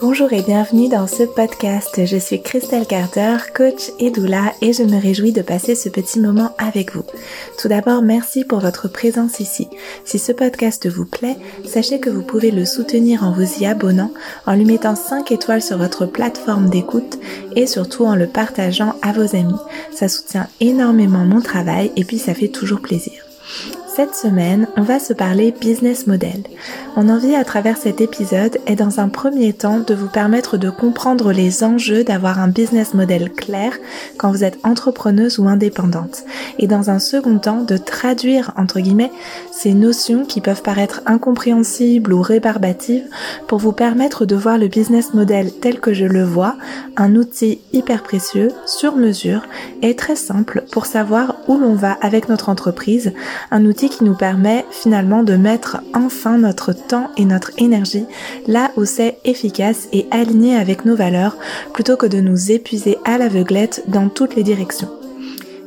Bonjour et bienvenue dans ce podcast. Je suis Christelle Carter, coach et doula et je me réjouis de passer ce petit moment avec vous. Tout d'abord, merci pour votre présence ici. Si ce podcast vous plaît, sachez que vous pouvez le soutenir en vous y abonnant, en lui mettant 5 étoiles sur votre plateforme d'écoute et surtout en le partageant à vos amis. Ça soutient énormément mon travail et puis ça fait toujours plaisir. Cette semaine, on va se parler business model. Mon envie à travers cet épisode est dans un premier temps de vous permettre de comprendre les enjeux d'avoir un business model clair quand vous êtes entrepreneuse ou indépendante. Et dans un second temps, de traduire, entre guillemets, ces notions qui peuvent paraître incompréhensibles ou rébarbatives pour vous permettre de voir le business model tel que je le vois, un outil hyper précieux, sur mesure et très simple pour savoir où l'on va avec notre entreprise, un outil qui nous permet finalement de mettre enfin notre temps et notre énergie là où c'est efficace et aligné avec nos valeurs plutôt que de nous épuiser à l'aveuglette dans toutes les directions.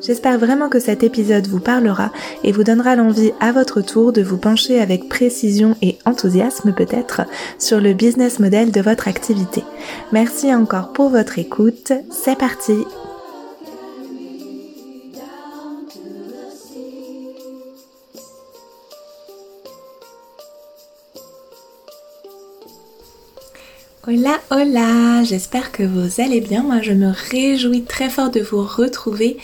J'espère vraiment que cet épisode vous parlera et vous donnera l'envie à votre tour de vous pencher avec précision et enthousiasme peut-être sur le business model de votre activité. Merci encore pour votre écoute. C'est parti Hola, hola, j'espère que vous allez bien. Moi, je me réjouis très fort de vous retrouver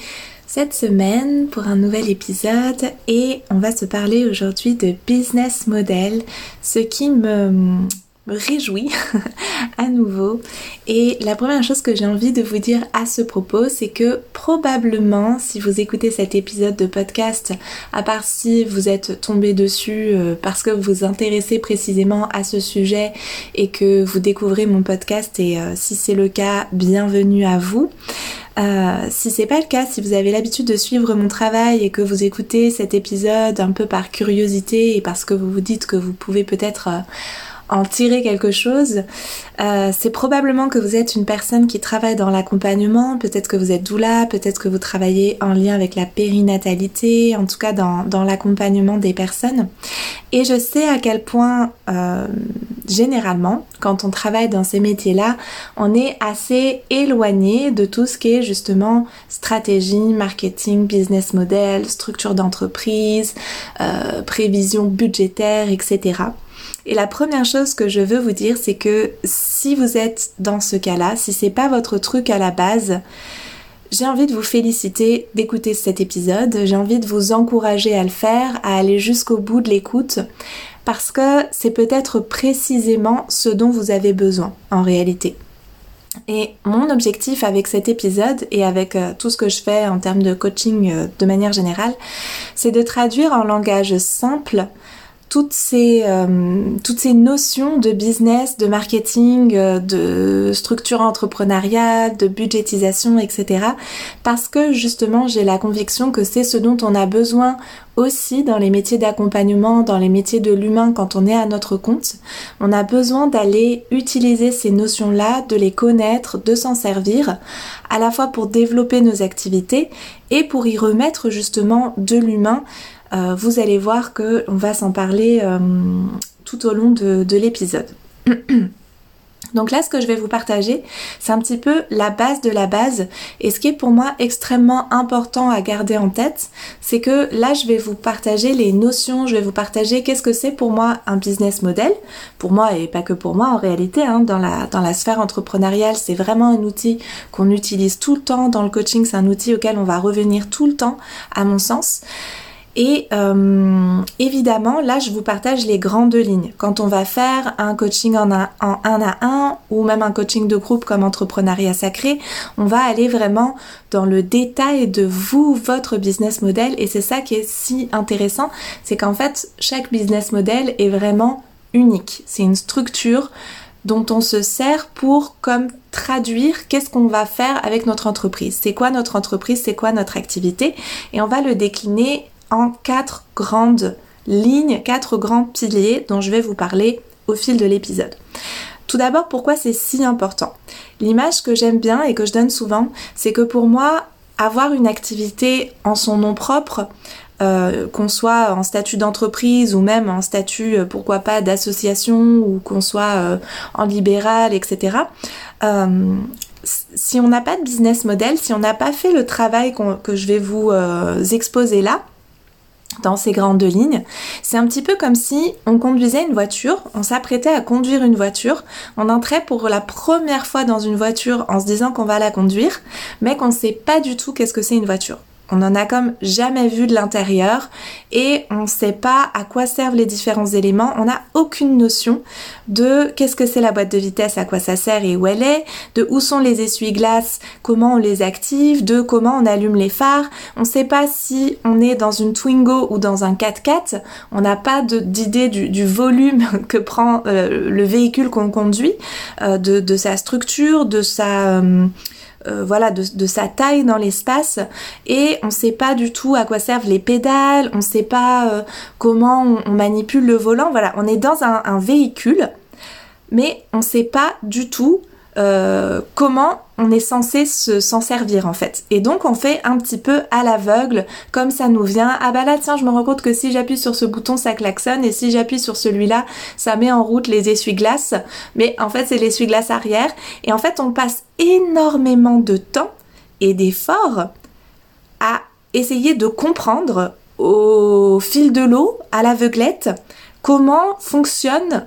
cette semaine pour un nouvel épisode et on va se parler aujourd'hui de business model, ce qui me me réjouis à nouveau. Et la première chose que j'ai envie de vous dire à ce propos, c'est que probablement, si vous écoutez cet épisode de podcast, à part si vous êtes tombé dessus euh, parce que vous vous intéressez précisément à ce sujet et que vous découvrez mon podcast, et euh, si c'est le cas, bienvenue à vous. Euh, si c'est pas le cas, si vous avez l'habitude de suivre mon travail et que vous écoutez cet épisode un peu par curiosité et parce que vous vous dites que vous pouvez peut-être en tirer quelque chose, euh, c'est probablement que vous êtes une personne qui travaille dans l'accompagnement, peut-être que vous êtes doula, peut-être que vous travaillez en lien avec la périnatalité, en tout cas dans, dans l'accompagnement des personnes. Et je sais à quel point, euh, généralement, quand on travaille dans ces métiers-là, on est assez éloigné de tout ce qui est justement stratégie, marketing, business model, structure d'entreprise, euh, prévision budgétaire, etc. Et la première chose que je veux vous dire, c'est que si vous êtes dans ce cas-là, si c'est pas votre truc à la base, j'ai envie de vous féliciter d'écouter cet épisode. J'ai envie de vous encourager à le faire, à aller jusqu'au bout de l'écoute, parce que c'est peut-être précisément ce dont vous avez besoin en réalité. Et mon objectif avec cet épisode et avec euh, tout ce que je fais en termes de coaching euh, de manière générale, c'est de traduire en langage simple toutes ces, euh, toutes ces notions de business, de marketing, euh, de structure entrepreneuriale, de budgétisation, etc. Parce que justement, j'ai la conviction que c'est ce dont on a besoin aussi dans les métiers d'accompagnement, dans les métiers de l'humain quand on est à notre compte. On a besoin d'aller utiliser ces notions-là, de les connaître, de s'en servir, à la fois pour développer nos activités et pour y remettre justement de l'humain euh, vous allez voir que on va s'en parler euh, tout au long de, de l'épisode. Donc là, ce que je vais vous partager, c'est un petit peu la base de la base. Et ce qui est pour moi extrêmement important à garder en tête, c'est que là, je vais vous partager les notions, je vais vous partager qu'est-ce que c'est pour moi un business model. Pour moi, et pas que pour moi en réalité, hein, dans la sphère entrepreneuriale, c'est vraiment un outil qu'on utilise tout le temps. Dans le coaching, c'est un outil auquel on va revenir tout le temps, à mon sens. Et euh, évidemment, là, je vous partage les grandes lignes. Quand on va faire un coaching en un, en un à un ou même un coaching de groupe comme entrepreneuriat sacré, on va aller vraiment dans le détail de vous, votre business model. Et c'est ça qui est si intéressant, c'est qu'en fait, chaque business model est vraiment unique. C'est une structure dont on se sert pour comme traduire qu'est-ce qu'on va faire avec notre entreprise. C'est quoi notre entreprise, c'est quoi notre activité? Et on va le décliner en quatre grandes lignes, quatre grands piliers dont je vais vous parler au fil de l'épisode. Tout d'abord, pourquoi c'est si important? L'image que j'aime bien et que je donne souvent, c'est que pour moi, avoir une activité en son nom propre, euh, qu'on soit en statut d'entreprise ou même en statut, pourquoi pas, d'association ou qu'on soit en libéral, etc. si on n'a pas de business model, si on n'a pas fait le travail que je vais vous exposer là, dans ces grandes lignes. C'est un petit peu comme si on conduisait une voiture, on s'apprêtait à conduire une voiture, on entrait pour la première fois dans une voiture en se disant qu'on va la conduire, mais qu'on ne sait pas du tout qu'est-ce que c'est une voiture. On en a comme jamais vu de l'intérieur et on ne sait pas à quoi servent les différents éléments. On n'a aucune notion de qu'est-ce que c'est la boîte de vitesse, à quoi ça sert et où elle est, de où sont les essuie-glaces, comment on les active, de comment on allume les phares. On ne sait pas si on est dans une Twingo ou dans un 4x4. On n'a pas d'idée du, volume que prend euh, le véhicule qu'on conduit, euh, de, sa structure, de sa... Euh, euh, voilà, de, sa taille dans l'espace et on sait pas du tout à quoi servent les pédales, on sait pas euh, comment on, manipule le volant. Voilà, on est dans un, véhicule, mais on sait pas du tout euh, comment on est censé s'en servir en fait. Et donc on fait un petit peu à l'aveugle, comme ça nous vient. Ah bah là tiens, je me rends compte que si j'appuie sur ce bouton, ça klaxonne, et si j'appuie sur celui-là, ça met en route les essuie-glaces. Mais en fait, c'est l'essuie-glace arrière. Et en fait, on passe énormément de temps et d'efforts à essayer de comprendre au fil de l'eau, à l'aveuglette, comment fonctionne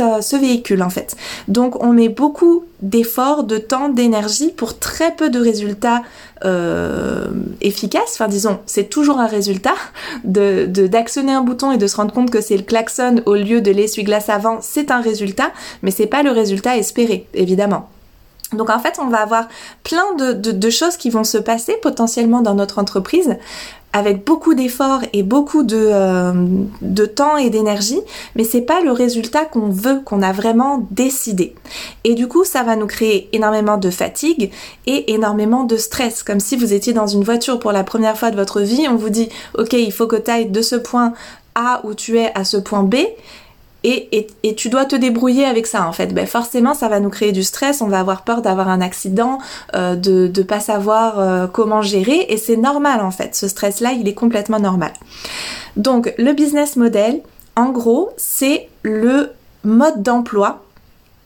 euh, ce véhicule en fait. Donc on met beaucoup d'efforts, de temps, d'énergie pour très peu de résultats euh, efficaces. Enfin disons, c'est toujours un résultat de d'actionner un bouton et de se rendre compte que c'est le klaxon au lieu de l'essuie-glace avant, c'est un résultat, mais c'est pas le résultat espéré, évidemment. Donc en fait, on va avoir plein de, choses qui vont se passer potentiellement dans notre entreprise avec beaucoup d'efforts et beaucoup de, euh, de temps et d'énergie, mais c'est pas le résultat qu'on veut, qu'on a vraiment décidé. Et du coup, ça va nous créer énormément de fatigue et énormément de stress, comme si vous étiez dans une voiture pour la première fois de votre vie, on vous dit, ok, il faut que tu ailles de ce point A où tu es à ce point B, et, tu dois te débrouiller avec ça en fait. Ben forcément, ça va nous créer du stress, on va avoir peur d'avoir un accident, euh, de ne pas savoir euh, comment gérer, et c'est normal en fait. Ce stress-là, il est complètement normal. Donc, le business model, en gros, c'est le mode d'emploi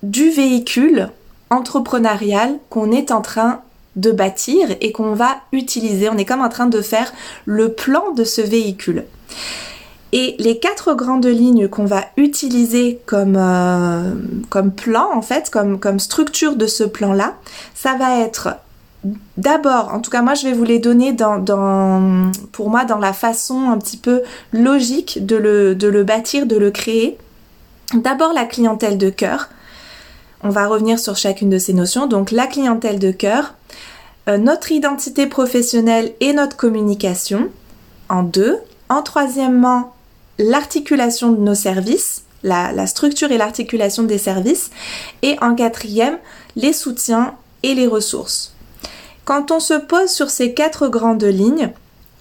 du véhicule entrepreneurial qu'on est en train de bâtir et qu'on va utiliser. On est comme en train de faire le plan de ce véhicule. Et les quatre grandes lignes qu'on va utiliser comme, euh, comme plan, en fait, comme, comme structure de ce plan-là, ça va être d'abord, en tout cas moi je vais vous les donner dans, dans, pour moi dans la façon un petit peu logique de le, de le bâtir, de le créer. D'abord la clientèle de cœur. On va revenir sur chacune de ces notions. Donc la clientèle de cœur, euh, notre identité professionnelle et notre communication en deux. En troisièmement, l'articulation de nos services, la, structure et l'articulation des services, et en quatrième, les soutiens et les ressources. Quand on se pose sur ces quatre grandes lignes,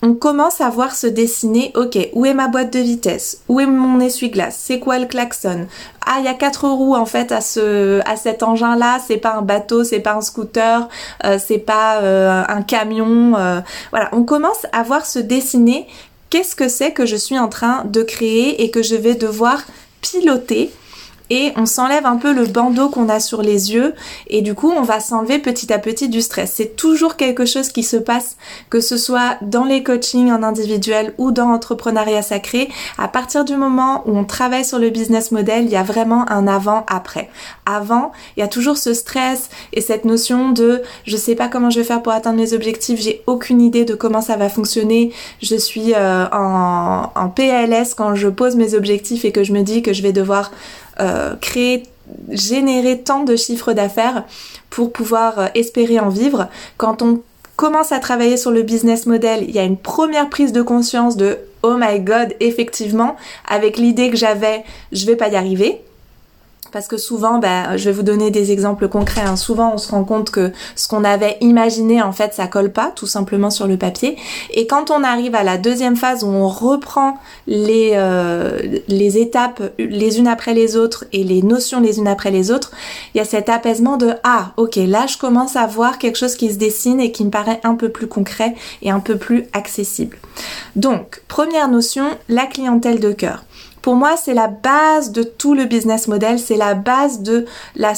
on commence à voir se dessiner, ok, où est ma boîte de vitesse? Où est mon essuie-glace? C'est quoi le klaxon? Ah, il y a quatre roues en fait à ce, à cet engin-là. C'est pas un bateau, c'est pas un scooter, euh, c'est pas euh, un camion. Euh. voilà, on commence à voir se dessiner qu'est-ce que c'est que je suis en train de créer et que je vais devoir piloter et on s'enlève un peu le bandeau qu'on a sur les yeux et du coup on va s'enlever petit à petit du stress. C'est toujours quelque chose qui se passe, que ce soit dans les coachings en individuel ou dans l'entrepreneuriat sacré. À partir du moment où on travaille sur le business model, il y a vraiment un avant-après. Avant, il y a toujours ce stress et cette notion de je sais pas comment je vais faire pour atteindre mes objectifs, j'ai aucune idée de comment ça va fonctionner, je suis euh, en PLS quand je pose mes objectifs et que je me dis que je vais devoir euh, créer, générer tant de chiffres d'affaires pour pouvoir euh, espérer en vivre. Quand on commence à travailler sur le business model, il y a une première prise de conscience de oh my god, effectivement, avec l'idée que j'avais, je vais pas y arriver. Parce que souvent, ben, je vais vous donner des exemples concrets. Hein. Souvent, on se rend compte que ce qu'on avait imaginé, en fait, ça colle pas, tout simplement sur le papier. Et quand on arrive à la deuxième phase où on reprend les euh, les étapes les unes après les autres et les notions les unes après les autres, il y a cet apaisement de ah, ok, là, je commence à voir quelque chose qui se dessine et qui me paraît un peu plus concret et un peu plus accessible. Donc, première notion, la clientèle de cœur. Pour moi, c'est la base de tout le business model, c'est la base de, la,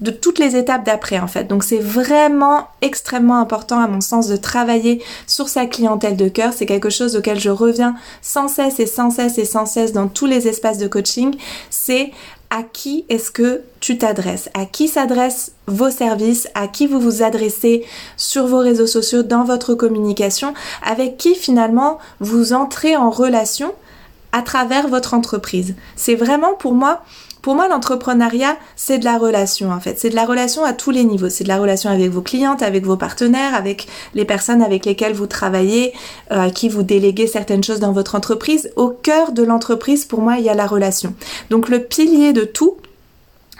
de toutes les étapes d'après en fait. Donc c'est vraiment extrêmement important à mon sens de travailler sur sa clientèle de cœur. C'est quelque chose auquel je reviens sans cesse et sans cesse et sans cesse dans tous les espaces de coaching. C'est à qui est-ce que tu t'adresses, à qui s'adressent vos services, à qui vous vous adressez sur vos réseaux sociaux, dans votre communication, avec qui finalement vous entrez en relation? À travers votre entreprise. C'est vraiment pour moi pour moi, l'entrepreneuriat, c'est de la relation en fait. C'est de la relation à tous les niveaux. C'est de la relation avec vos clientes, avec vos partenaires, avec les personnes avec lesquelles vous travaillez, euh, à qui vous déléguez certaines choses dans votre entreprise. Au cœur de l'entreprise, pour moi, il y a la relation. Donc le pilier de tout,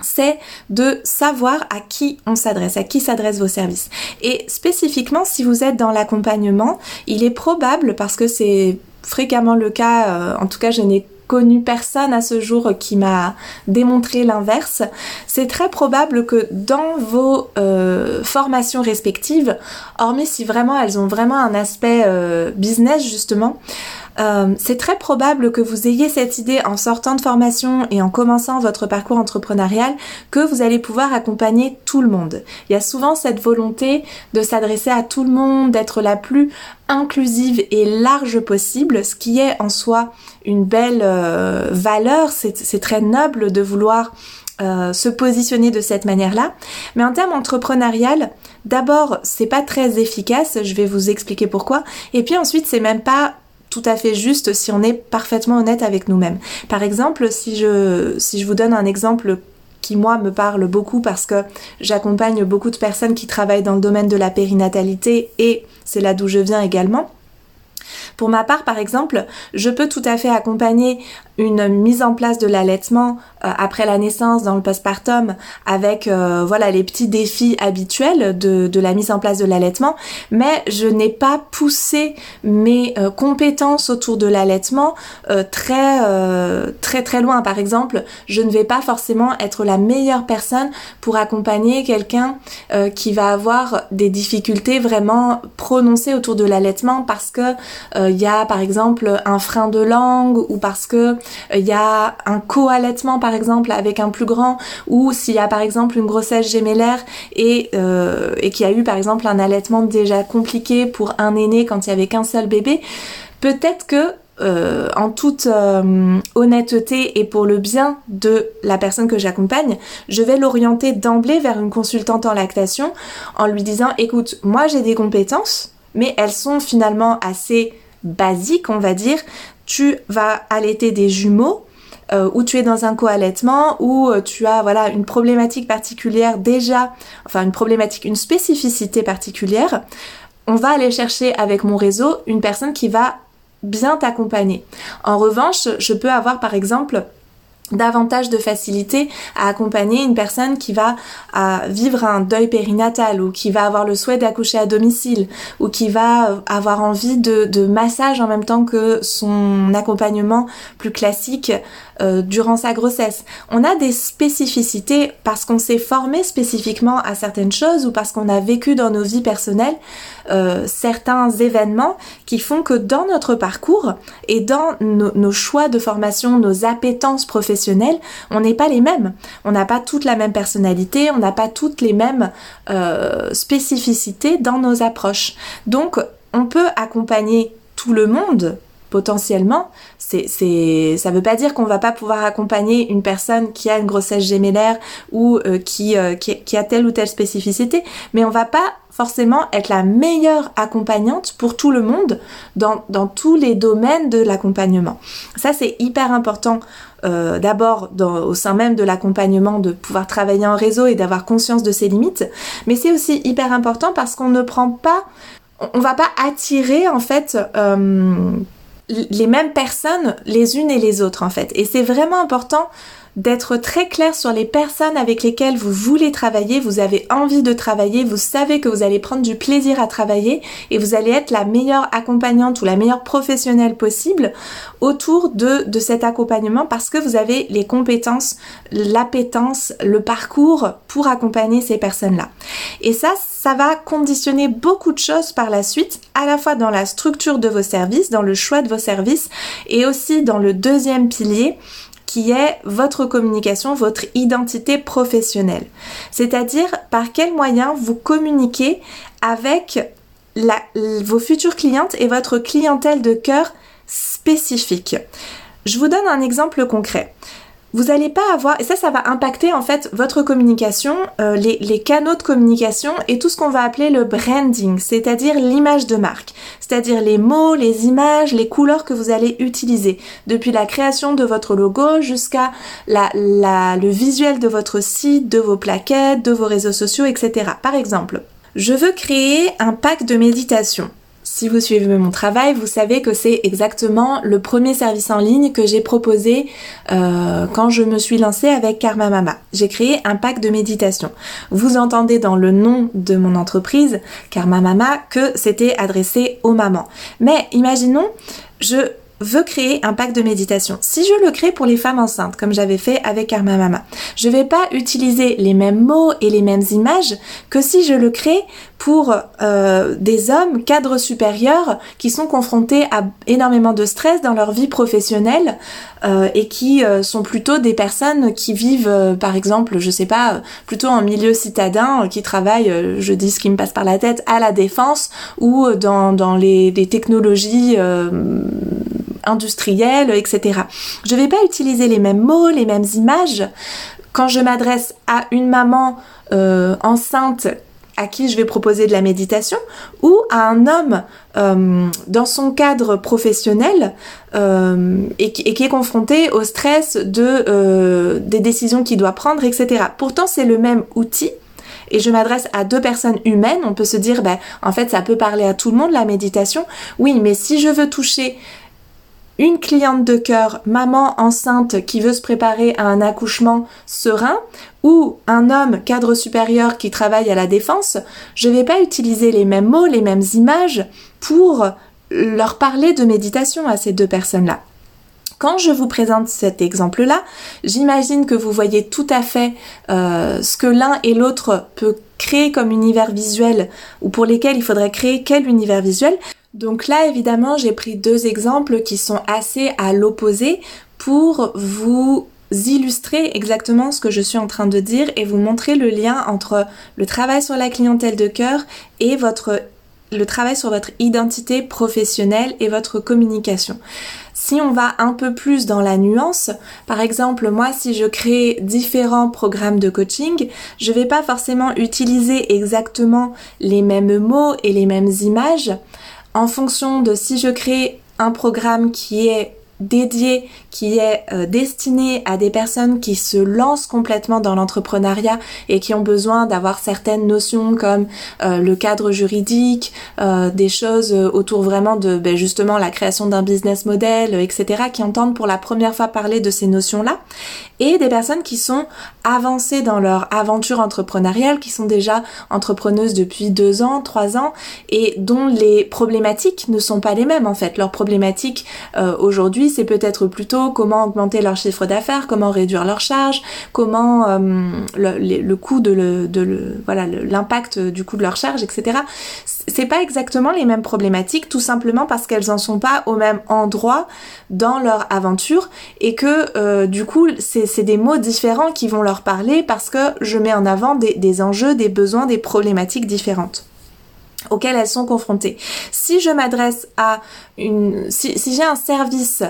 c'est de savoir à qui on s'adresse, à qui s'adressent vos services. Et spécifiquement, si vous êtes dans l'accompagnement, il est probable, parce que c'est fréquemment le cas, euh, en tout cas je n'ai connu personne à ce jour qui m'a démontré l'inverse, c'est très probable que dans vos euh, formations respectives, hormis si vraiment elles ont vraiment un aspect euh, business justement, euh, c'est très probable que vous ayez cette idée en sortant de formation et en commençant votre parcours entrepreneurial que vous allez pouvoir accompagner tout le monde. Il y a souvent cette volonté de s'adresser à tout le monde, d'être la plus inclusive et large possible, ce qui est en soi une belle euh, valeur, c'est très noble de vouloir euh, se positionner de cette manière-là. Mais en termes entrepreneurial, d'abord, c'est pas très efficace, je vais vous expliquer pourquoi. Et puis ensuite, c'est même pas tout à fait juste si on est parfaitement honnête avec nous-mêmes. Par exemple, si je, si je vous donne un exemple qui moi me parle beaucoup parce que j'accompagne beaucoup de personnes qui travaillent dans le domaine de la périnatalité et c'est là d'où je viens également. Pour ma part, par exemple, je peux tout à fait accompagner une mise en place de l'allaitement euh, après la naissance dans le postpartum avec euh, voilà les petits défis habituels de, de, la mise en place de l'allaitement, mais je n'ai pas poussé mes euh, compétences autour de l'allaitement très très très loin. Par exemple, je ne vais pas forcément être la meilleure personne pour accompagner quelqu'un qui va avoir des difficultés vraiment prononcées autour de l'allaitement parce que il y a par exemple un frein de langue ou parce que il y a un co-allaitement par exemple avec un plus grand ou s'il y a par exemple une grossesse gémellaire et, euh, et qu'il y a eu par exemple un allaitement déjà compliqué pour un aîné quand il y avait qu'un seul bébé, peut-être que euh, en toute euh, honnêteté et pour le bien de la personne que j'accompagne, je vais l'orienter d'emblée vers une consultante en lactation en lui disant écoute, moi j'ai des compétences, mais elles sont finalement assez basiques, on va dire tu vas allaiter des jumeaux, euh, ou tu es dans un co-allaitement, ou euh, tu as voilà une problématique particulière déjà, enfin une problématique, une spécificité particulière, on va aller chercher avec mon réseau une personne qui va bien t'accompagner. En revanche, je peux avoir par exemple davantage de facilité à accompagner une personne qui va vivre un deuil périnatal ou qui va avoir le souhait d'accoucher à domicile ou qui va avoir envie de, de massage en même temps que son accompagnement plus classique euh, durant sa grossesse. On a des spécificités parce qu'on s'est formé spécifiquement à certaines choses ou parce qu'on a vécu dans nos vies personnelles euh, certains événements qui font que dans notre parcours et dans nos choix de formation, nos appétences professionnelles, on n'est pas les mêmes. On n'a pas toute la même personnalité, on n'a pas toutes les mêmes euh, spécificités dans nos approches. Donc, on peut accompagner tout le monde potentiellement, c'est, c'est, ça veut pas dire qu'on va pas pouvoir accompagner une personne qui a une grossesse gémellaire ou euh, qui, euh, qui, a telle ou telle spécificité, mais on va pas forcément être la meilleure accompagnante pour tout le monde dans, tous les domaines de l'accompagnement. Ça, c'est hyper important. Euh, d'abord au sein même de l'accompagnement de pouvoir travailler en réseau et d'avoir conscience de ses limites, mais c'est aussi hyper important parce qu'on ne prend pas, on va pas attirer en fait les mêmes personnes les unes et les autres en fait. Et c'est vraiment important d'être très clair sur les personnes avec lesquelles vous voulez travailler, vous avez envie de travailler, vous savez que vous allez prendre du plaisir à travailler et vous allez être la meilleure accompagnante ou la meilleure professionnelle possible autour de, de cet accompagnement parce que vous avez les compétences, l'appétence, le parcours pour accompagner ces personnes-là. Et ça, ça va conditionner beaucoup de choses par la suite, à la fois dans la structure de vos services, dans le choix de vos services et aussi dans le deuxième pilier qui est votre communication, votre identité professionnelle. C'est-à-dire par quels moyens vous communiquez avec vos futures clientes et votre clientèle de cœur spécifique. Je vous donne un exemple concret vous n'allez pas avoir, et ça, ça va impacter en fait votre communication, euh, les, canaux de communication et tout ce qu'on va appeler le branding, c'est-à-dire l'image de marque, c'est-à-dire les mots, les images, les couleurs que vous allez utiliser, depuis la création de votre logo jusqu'à la, la, le visuel de votre site, de vos plaquettes, de vos réseaux sociaux, etc. Par exemple, je veux créer un pack de méditation. Si vous suivez mon travail, vous savez que c'est exactement le premier service en ligne que j'ai proposé euh, quand je me suis lancée avec Karma Mama. J'ai créé un pack de méditation. Vous entendez dans le nom de mon entreprise, Karma Mama, que c'était adressé aux mamans. Mais imaginons, je veux créer un pack de méditation. Si je le crée pour les femmes enceintes, comme j'avais fait avec Karma Mama, je vais pas utiliser les mêmes mots et les mêmes images que si je le crée pour euh, des hommes cadres supérieurs qui sont confrontés à énormément de stress dans leur vie professionnelle euh, et qui euh, sont plutôt des personnes qui vivent, par exemple, je sais pas, plutôt en milieu citadin, qui travaillent, je dis ce qui me passe par la tête, à la défense ou dans, dans les, les technologies industrielles, etc. Je vais pas utiliser les mêmes mots, les mêmes images quand je m'adresse à une maman enceinte à qui je vais proposer de la méditation ou à un homme euh, dans son cadre professionnel euh, et, qui, est confronté au stress de, euh, des décisions qu'il doit prendre, etc. Pourtant, c'est le même outil. Et je m'adresse à deux personnes humaines. On peut se dire, ben, en fait, ça peut parler à tout le monde, la méditation. Oui, mais si je veux toucher une cliente de cœur, maman enceinte qui veut se préparer à un accouchement serein, ou un homme cadre supérieur qui travaille à la défense, je ne vais pas utiliser les mêmes mots, les mêmes images pour leur parler de méditation à ces deux personnes-là. Quand je vous présente cet exemple-là, j'imagine que vous voyez tout à fait euh, ce que l'un et l'autre peut créer comme univers visuel ou pour lesquels il faudrait créer quel univers visuel. Donc là, évidemment, j'ai pris deux exemples qui sont assez à l'opposé pour vous illustrer exactement ce que je suis en train de dire et vous montrer le lien entre le travail sur la clientèle de cœur et votre le travail sur votre identité professionnelle et votre communication. Si on va un peu plus dans la nuance, par exemple, moi, si je crée différents programmes de coaching, je vais pas forcément utiliser exactement les mêmes mots et les mêmes images en fonction de si je crée un programme qui est dédié qui est euh, destiné à des personnes qui se lancent complètement dans l'entrepreneuriat et qui ont besoin d'avoir certaines notions comme euh, le cadre juridique, euh, des choses autour vraiment de ben, justement la création d'un business model, etc., qui entendent pour la première fois parler de ces notions-là, et des personnes qui sont avancées dans leur aventure entrepreneuriale, qui sont déjà entrepreneuses depuis deux ans, trois ans, et dont les problématiques ne sont pas les mêmes en fait. Leurs problématiques aujourd'hui, c'est peut-être plutôt comment augmenter leur chiffre d'affaires, comment réduire leurs charges, comment euh, le, coût de, voilà l'impact du coût de leur charge, etc. C'est pas exactement les mêmes problématiques, tout simplement parce qu'elles en sont pas au même endroit dans leur aventure et que euh, du coup c'est des mots différents qui vont leur parler parce que je mets en avant des enjeux, des besoins, des problématiques différentes auxquelles elles sont confrontées. Si je m'adresse à une, si, j'ai un service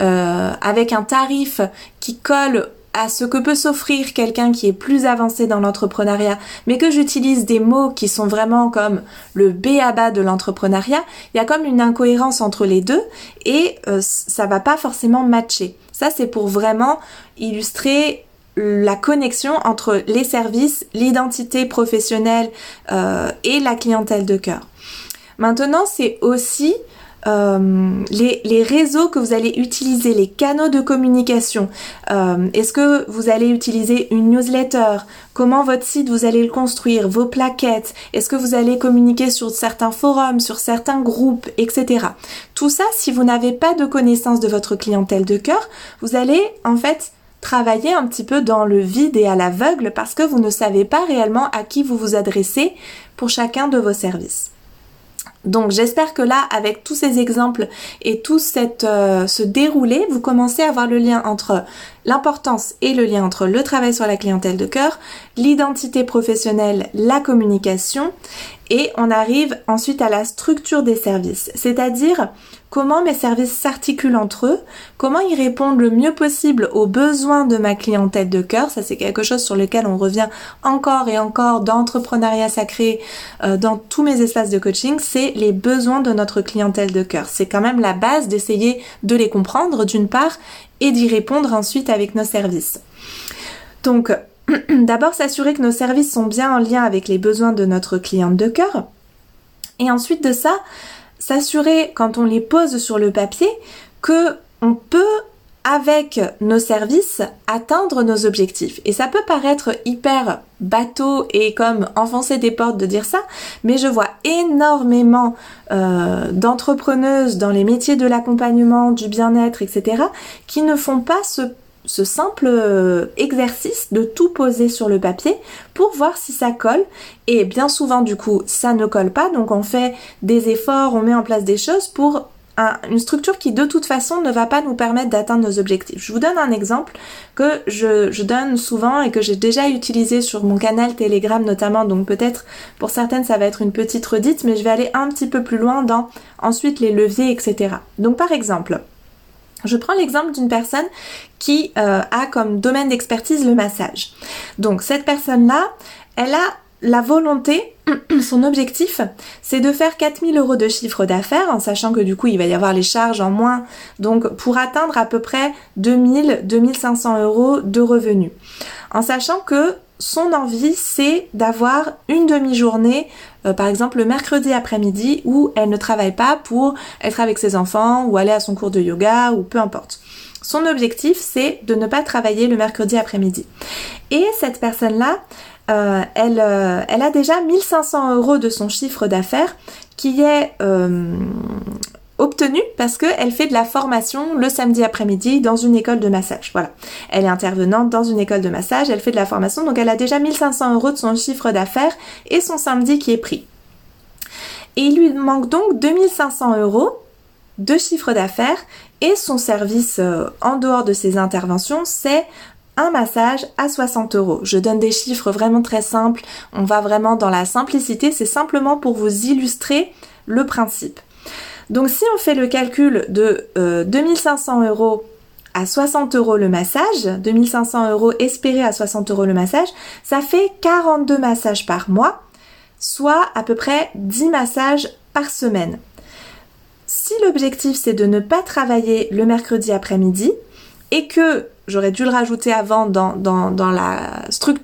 euh, avec un tarif qui colle à ce que peut s'offrir quelqu'un qui est plus avancé dans l'entrepreneuriat, mais que j'utilise des mots qui sont vraiment comme le B à bas de l'entrepreneuriat, il y a comme une incohérence entre les deux et euh, ça va pas forcément matcher. Ça c'est pour vraiment illustrer la connexion entre les services, l'identité professionnelle euh, et la clientèle de cœur. Maintenant, c'est aussi euh, les, réseaux que vous allez utiliser, les canaux de communication. Euh, est-ce que vous allez utiliser une newsletter? Comment votre site vous allez le construire? Vos plaquettes? Est-ce que vous allez communiquer sur certains forums, sur certains groupes, etc. Tout ça, si vous n'avez pas de connaissance de votre clientèle de cœur, vous allez en fait travailler un petit peu dans le vide et à l'aveugle parce que vous ne savez pas réellement à qui vous vous adressez pour chacun de vos services. Donc j'espère que là, avec tous ces exemples et tout euh, ce déroulé, vous commencez à voir le lien entre l'importance et le lien entre le travail sur la clientèle de cœur, l'identité professionnelle, la communication, et on arrive ensuite à la structure des services, c'est-à-dire comment mes services s'articulent entre eux, comment ils répondent le mieux possible aux besoins de ma clientèle de cœur. Ça, c'est quelque chose sur lequel on revient encore et encore d'entrepreneuriat sacré euh, dans tous mes espaces de coaching. C'est les besoins de notre clientèle de cœur. C'est quand même la base d'essayer de les comprendre d'une part et d'y répondre ensuite avec nos services. Donc, d'abord s'assurer que nos services sont bien en lien avec les besoins de notre cliente de cœur. Et ensuite de ça, s'assurer quand on les pose sur le papier que on peut avec nos services atteindre nos objectifs. Et ça peut paraître hyper bateau et comme enfoncer des portes de dire ça, mais je vois énormément euh, d'entrepreneuses dans les métiers de l'accompagnement, du bien-être, etc., qui ne font pas ce simple euh, exercice de tout poser sur le papier pour voir si ça colle. Et bien souvent, du coup, ça ne colle pas. Donc, on fait des efforts, on met en place des choses pour structure qui, de toute façon, ne va pas nous permettre d'atteindre nos objectifs. Je vous donne un exemple que je, je donne souvent et que j'ai déjà utilisé sur mon canal Telegram notamment. Donc, peut-être pour certaines, ça va être une petite redite, mais je vais aller un petit peu plus loin dans ensuite les leviers, etc. Donc, par exemple, je prends l'exemple d'une personne qui euh, a comme domaine d'expertise le massage. Donc cette personne-là, elle a la volonté, son objectif, c'est de faire 4000 euros de chiffre d'affaires, en sachant que du coup il va y avoir les charges en moins, donc pour atteindre à peu près 2000-2500 euros de revenus. En sachant que son envie, c'est d'avoir une demi-journée, euh, par exemple le mercredi après-midi, où elle ne travaille pas pour être avec ses enfants ou aller à son cours de yoga ou peu importe. Son objectif, c'est de ne pas travailler le mercredi après-midi. Et cette personne-là, euh, elle, euh, elle, a déjà 1500 euros de son chiffre d'affaires qui est obtenue parce qu'elle fait de la formation le samedi après-midi dans une école de massage. Voilà. Elle est intervenante dans une école de massage, elle fait de la formation, donc elle a déjà 1500 euros de son chiffre d'affaires et son samedi qui est pris. Et il lui manque donc 2500 euros de chiffre d'affaires et son service euh, en dehors de ses interventions, c'est un massage à 60 euros. Je donne des chiffres vraiment très simples, on va vraiment dans la simplicité, c'est simplement pour vous illustrer le principe. Donc si on fait le calcul de 2500 euh, euros à 60 euros le massage, 2500 euros espérés à 60 euros le massage, ça fait 42 massages par mois, soit à peu près 10 massages par semaine. Si l'objectif c'est de ne pas travailler le mercredi après-midi et que j'aurais dû le rajouter avant dans, dans, dans la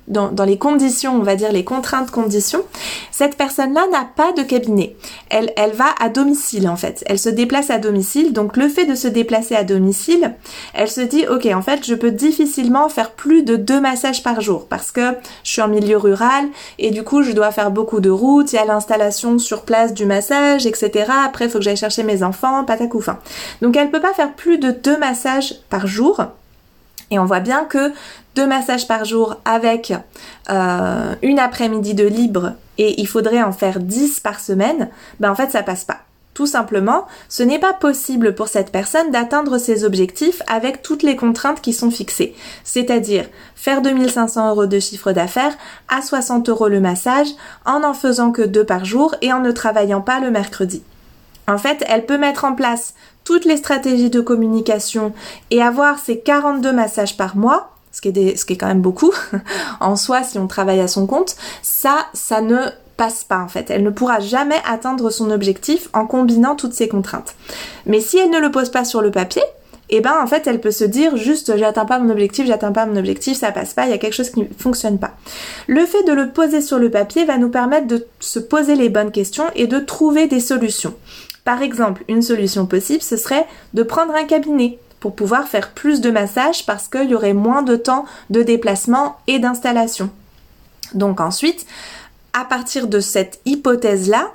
dans, dans, les conditions, on va dire les contraintes conditions, cette personne-là n'a pas de cabinet. Elle, elle va à domicile en fait. Elle se déplace à domicile. Donc le fait de se déplacer à domicile, elle se dit ok en fait je peux difficilement faire plus de deux massages par jour parce que je suis en milieu rural et du coup je dois faire beaucoup de routes, il y a l'installation sur place du massage, etc. Après il faut que j'aille chercher mes enfants, patacoufin. Donc elle peut pas faire plus de deux massages par jour. Et on voit bien que deux massages par jour avec euh, une après-midi de libre et il faudrait en faire 10 par semaine, ben en fait ça passe pas. Tout simplement, ce n'est pas possible pour cette personne d'atteindre ses objectifs avec toutes les contraintes qui sont fixées. C'est-à-dire faire 2500 euros de chiffre d'affaires à 60 euros le massage en n'en faisant que deux par jour et en ne travaillant pas le mercredi. En fait, elle peut mettre en place toutes les stratégies de communication et avoir ces 42 massages par mois, ce qui est, quand même beaucoup en soi si on travaille à son compte, ça, ça ne passe pas en fait. Elle ne pourra jamais atteindre son objectif en combinant toutes ces contraintes. Mais si elle ne le pose pas sur le papier, et eh ben en fait elle peut se dire juste j'atteins pas mon objectif, j'atteins pas mon objectif, ça passe pas, il y a quelque chose qui ne fonctionne pas. Le fait de le poser sur le papier va nous permettre de se poser les bonnes questions et de trouver des solutions. Par exemple, une solution possible, ce serait de prendre un cabinet pour pouvoir faire plus de massages parce qu'il y aurait moins de temps de déplacement et d'installation. Donc ensuite, à partir de cette hypothèse-là,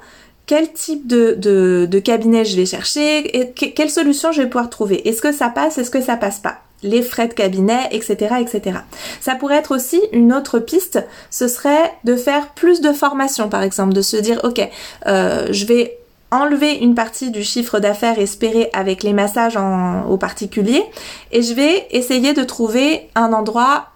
quel type de, cabinet je vais chercher et quelle solution je vais pouvoir trouver? Est-ce que ça passe, est-ce que ça passe pas? Les frais de cabinet, etc., etc. Ça pourrait être aussi une autre piste, ce serait de faire plus de formation, par exemple, de se dire, ok, euh, je vais enlever une partie du chiffre d'affaires espéré avec les massages en, aux particuliers. Et je vais essayer de trouver un endroit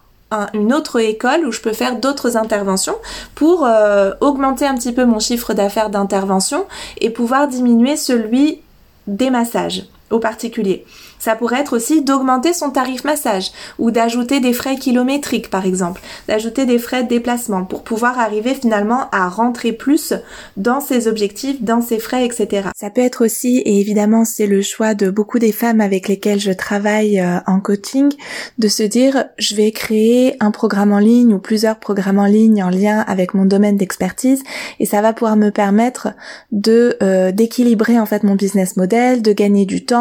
une autre école où je peux faire d'autres interventions pour euh, augmenter un petit peu mon chiffre d'affaires d'intervention et pouvoir diminuer celui des massages au particulier. Ça pourrait être aussi d'augmenter son tarif massage ou d'ajouter des frais kilométriques par exemple, d'ajouter des frais de déplacement pour pouvoir arriver finalement à rentrer plus dans ses objectifs, dans ses frais, etc. Ça peut être aussi, et évidemment c'est le choix de beaucoup des femmes avec lesquelles je travaille euh, en coaching, de se dire je vais créer un programme en ligne ou plusieurs programmes en ligne en lien avec mon domaine d'expertise et ça va pouvoir me permettre de euh, d'équilibrer en fait mon business model, de gagner du temps.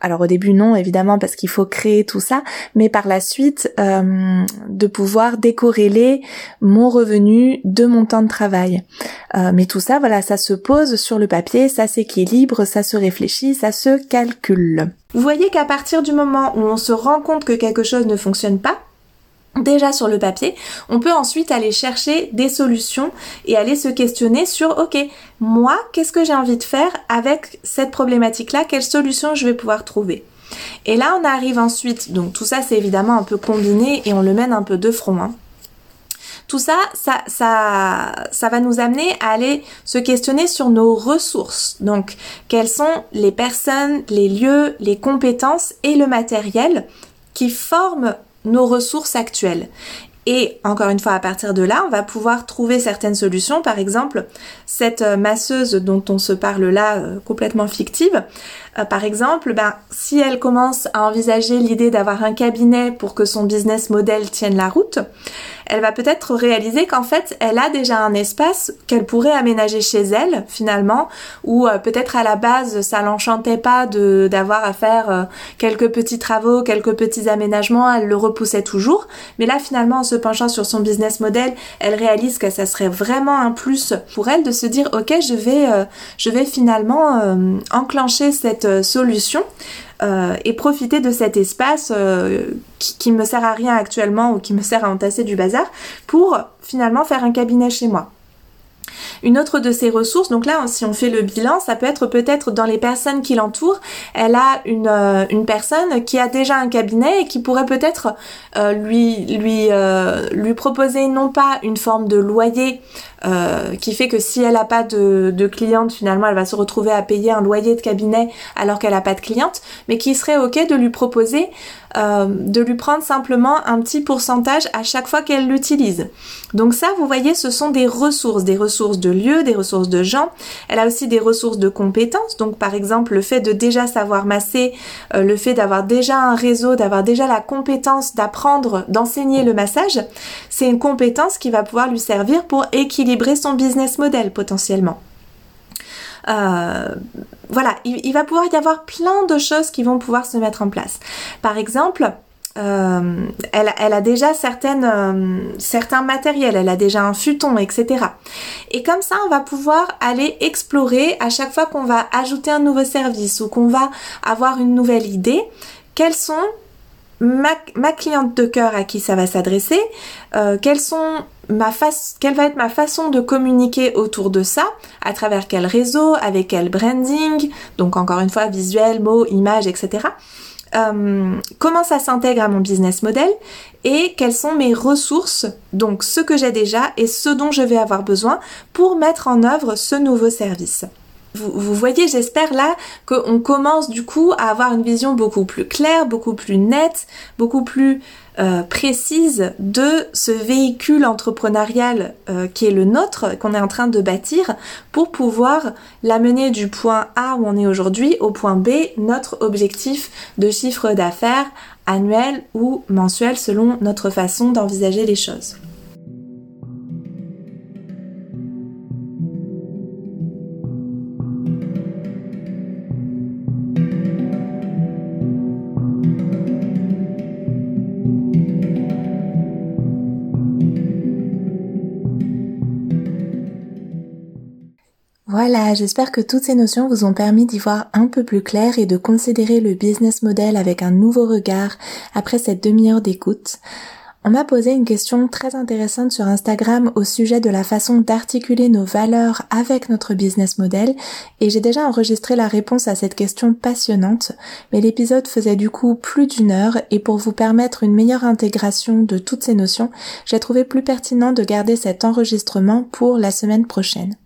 Alors au début non évidemment parce qu'il faut créer tout ça, mais par la suite euh, de pouvoir décorréler mon revenu de mon temps de travail. Euh, mais tout ça, voilà, ça se pose sur le papier, ça s'équilibre, ça se réfléchit, ça se calcule. Vous voyez qu'à partir du moment où on se rend compte que quelque chose ne fonctionne pas, déjà sur le papier, on peut ensuite aller chercher des solutions et aller se questionner sur ok, moi, qu'est-ce que j'ai envie de faire avec cette problématique-là, quelle solution je vais pouvoir trouver? Et là, on arrive ensuite, donc tout ça c'est évidemment un peu combiné et on le mène un peu de front. Hein. Tout ça, ça, ça, ça va nous amener à aller se questionner sur nos ressources. Donc, quelles sont les personnes, les lieux, les compétences et le matériel qui forment nos ressources actuelles. Et encore une fois, à partir de là, on va pouvoir trouver certaines solutions. Par exemple, cette euh, masseuse dont on se parle là, euh, complètement fictive, euh, par exemple, ben, si elle commence à envisager l'idée d'avoir un cabinet pour que son business model tienne la route, elle va peut-être réaliser qu'en fait, elle a déjà un espace qu'elle pourrait aménager chez elle, finalement, ou euh, peut-être à la base, ça l'enchantait pas d'avoir à faire euh, quelques petits travaux, quelques petits aménagements, elle le repoussait toujours. Mais là, finalement, en se penchant sur son business model, elle réalise que ça serait vraiment un plus pour elle de se dire, ok, je vais, je vais finalement enclencher cette euh, solution euh, et profiter de cet espace euh, qui, qui me sert à rien actuellement ou qui me sert à entasser du bazar pour finalement faire un cabinet chez moi. Une autre de ses ressources, donc là, si on fait le bilan, ça peut être peut-être dans les personnes qui l'entourent. Elle a une, personne qui a déjà un cabinet et qui pourrait peut-être lui proposer non pas une forme de loyer euh, qui fait que si elle n'a pas de, de cliente, finalement, elle va se retrouver à payer un loyer de cabinet alors qu'elle n'a pas de cliente, mais qui serait ok de lui proposer euh, de lui prendre simplement un petit pourcentage à chaque fois qu'elle l'utilise. Donc ça, vous voyez, ce sont des ressources, des ressources de lieux, des ressources de gens. Elle a aussi des ressources de compétences. Donc par exemple, le fait de déjà savoir masser, euh, le fait d'avoir déjà un réseau, d'avoir déjà la compétence d'apprendre, d'enseigner le massage, c'est une compétence qui va pouvoir lui servir pour équilibrer son business model potentiellement. Euh, voilà, il, va pouvoir y avoir plein de choses qui vont pouvoir se mettre en place. Par exemple, euh, elle, a déjà certaines, euh, certains matériels, elle a déjà un futon, etc. Et comme ça, on va pouvoir aller explorer à chaque fois qu'on va ajouter un nouveau service ou qu'on va avoir une nouvelle idée, quels sont ma, cliente de cœur à qui ça va s'adresser, euh, quelles sont ma face, quelle va être ma façon de communiquer autour de ça, à travers quel réseau, avec quel branding, donc encore une fois visuel, mots, images, etc. Euh, comment ça s'intègre à mon business model et quelles sont mes ressources, donc ce que j'ai déjà et ce dont je vais avoir besoin pour mettre en œuvre ce nouveau service. Vous, voyez, j'espère là qu'on commence du coup à avoir une vision beaucoup plus claire, beaucoup plus nette, beaucoup plus euh, précise de ce véhicule entrepreneurial euh, qui est le nôtre, qu'on est en train de bâtir, pour pouvoir l'amener du point A où on est aujourd'hui au point B, notre objectif de chiffre d'affaires annuel ou mensuel selon notre façon d'envisager les choses. Voilà, j'espère que toutes ces notions vous ont permis d'y voir un peu plus clair et de considérer le business model avec un nouveau regard après cette demi-heure d'écoute. On m'a posé une question très intéressante sur Instagram au sujet de la façon d'articuler nos valeurs avec notre business model et j'ai déjà enregistré la réponse à cette question passionnante, mais l'épisode faisait du coup plus d'une heure et pour vous permettre une meilleure intégration de toutes ces notions, j'ai trouvé plus pertinent de garder cet enregistrement pour la semaine prochaine.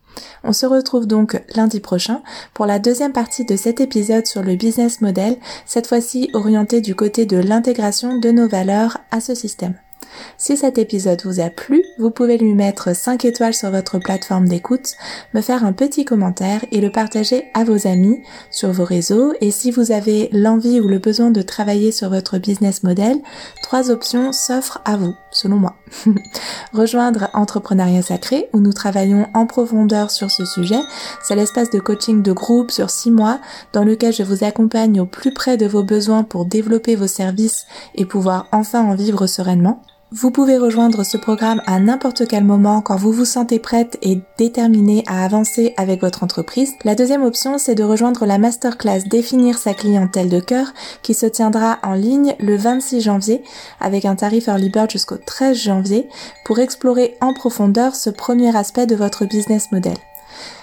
On se retrouve donc lundi prochain pour la deuxième partie de cet épisode sur le business model, cette fois-ci orienté du côté de l'intégration de nos valeurs à ce système. Si cet épisode vous a plu, vous pouvez lui mettre 5 étoiles sur votre plateforme d'écoute, me faire un petit commentaire et le partager à vos amis sur vos réseaux. Et si vous avez l'envie ou le besoin de travailler sur votre business model, trois options s'offrent à vous, selon moi. Rejoindre Entrepreneuriat Sacré, où nous travaillons en profondeur sur ce sujet. C'est l'espace de coaching de groupe sur 6 mois dans lequel je vous accompagne au plus près de vos besoins pour développer vos services et pouvoir enfin en vivre sereinement. Vous pouvez rejoindre ce programme à n'importe quel moment quand vous vous sentez prête et déterminée à avancer avec votre entreprise. La deuxième option, c'est de rejoindre la masterclass Définir sa clientèle de cœur qui se tiendra en ligne le 26 janvier avec un tarif early bird jusqu'au 13 janvier pour explorer en profondeur ce premier aspect de votre business model.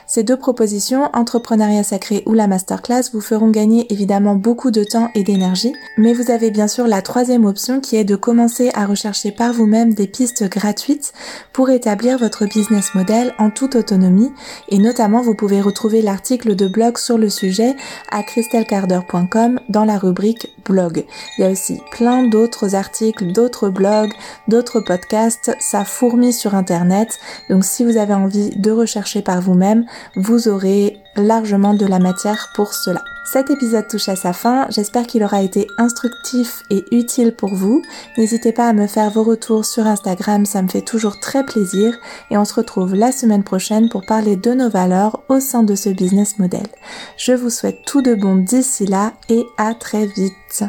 Ces deux propositions, entrepreneuriat sacré ou la masterclass, vous feront gagner évidemment beaucoup de temps et d'énergie, mais vous avez bien sûr la troisième option qui est de commencer à rechercher par vous-même des pistes gratuites pour établir votre business model en toute autonomie et notamment vous pouvez retrouver l'article de blog sur le sujet à christelcarder.com dans la rubrique blog. Il y a aussi plein d'autres articles, d'autres blogs, d'autres podcasts, ça fourmille sur internet. Donc si vous avez envie de rechercher par vous-même, vous aurez largement de la matière pour cela. Cet épisode touche à sa fin, j'espère qu'il aura été instructif et utile pour vous. N'hésitez pas à me faire vos retours sur Instagram, ça me fait toujours très plaisir et on se retrouve la semaine prochaine pour parler de nos valeurs au sein de ce business model. Je vous souhaite tout de bon d'ici là et à très vite.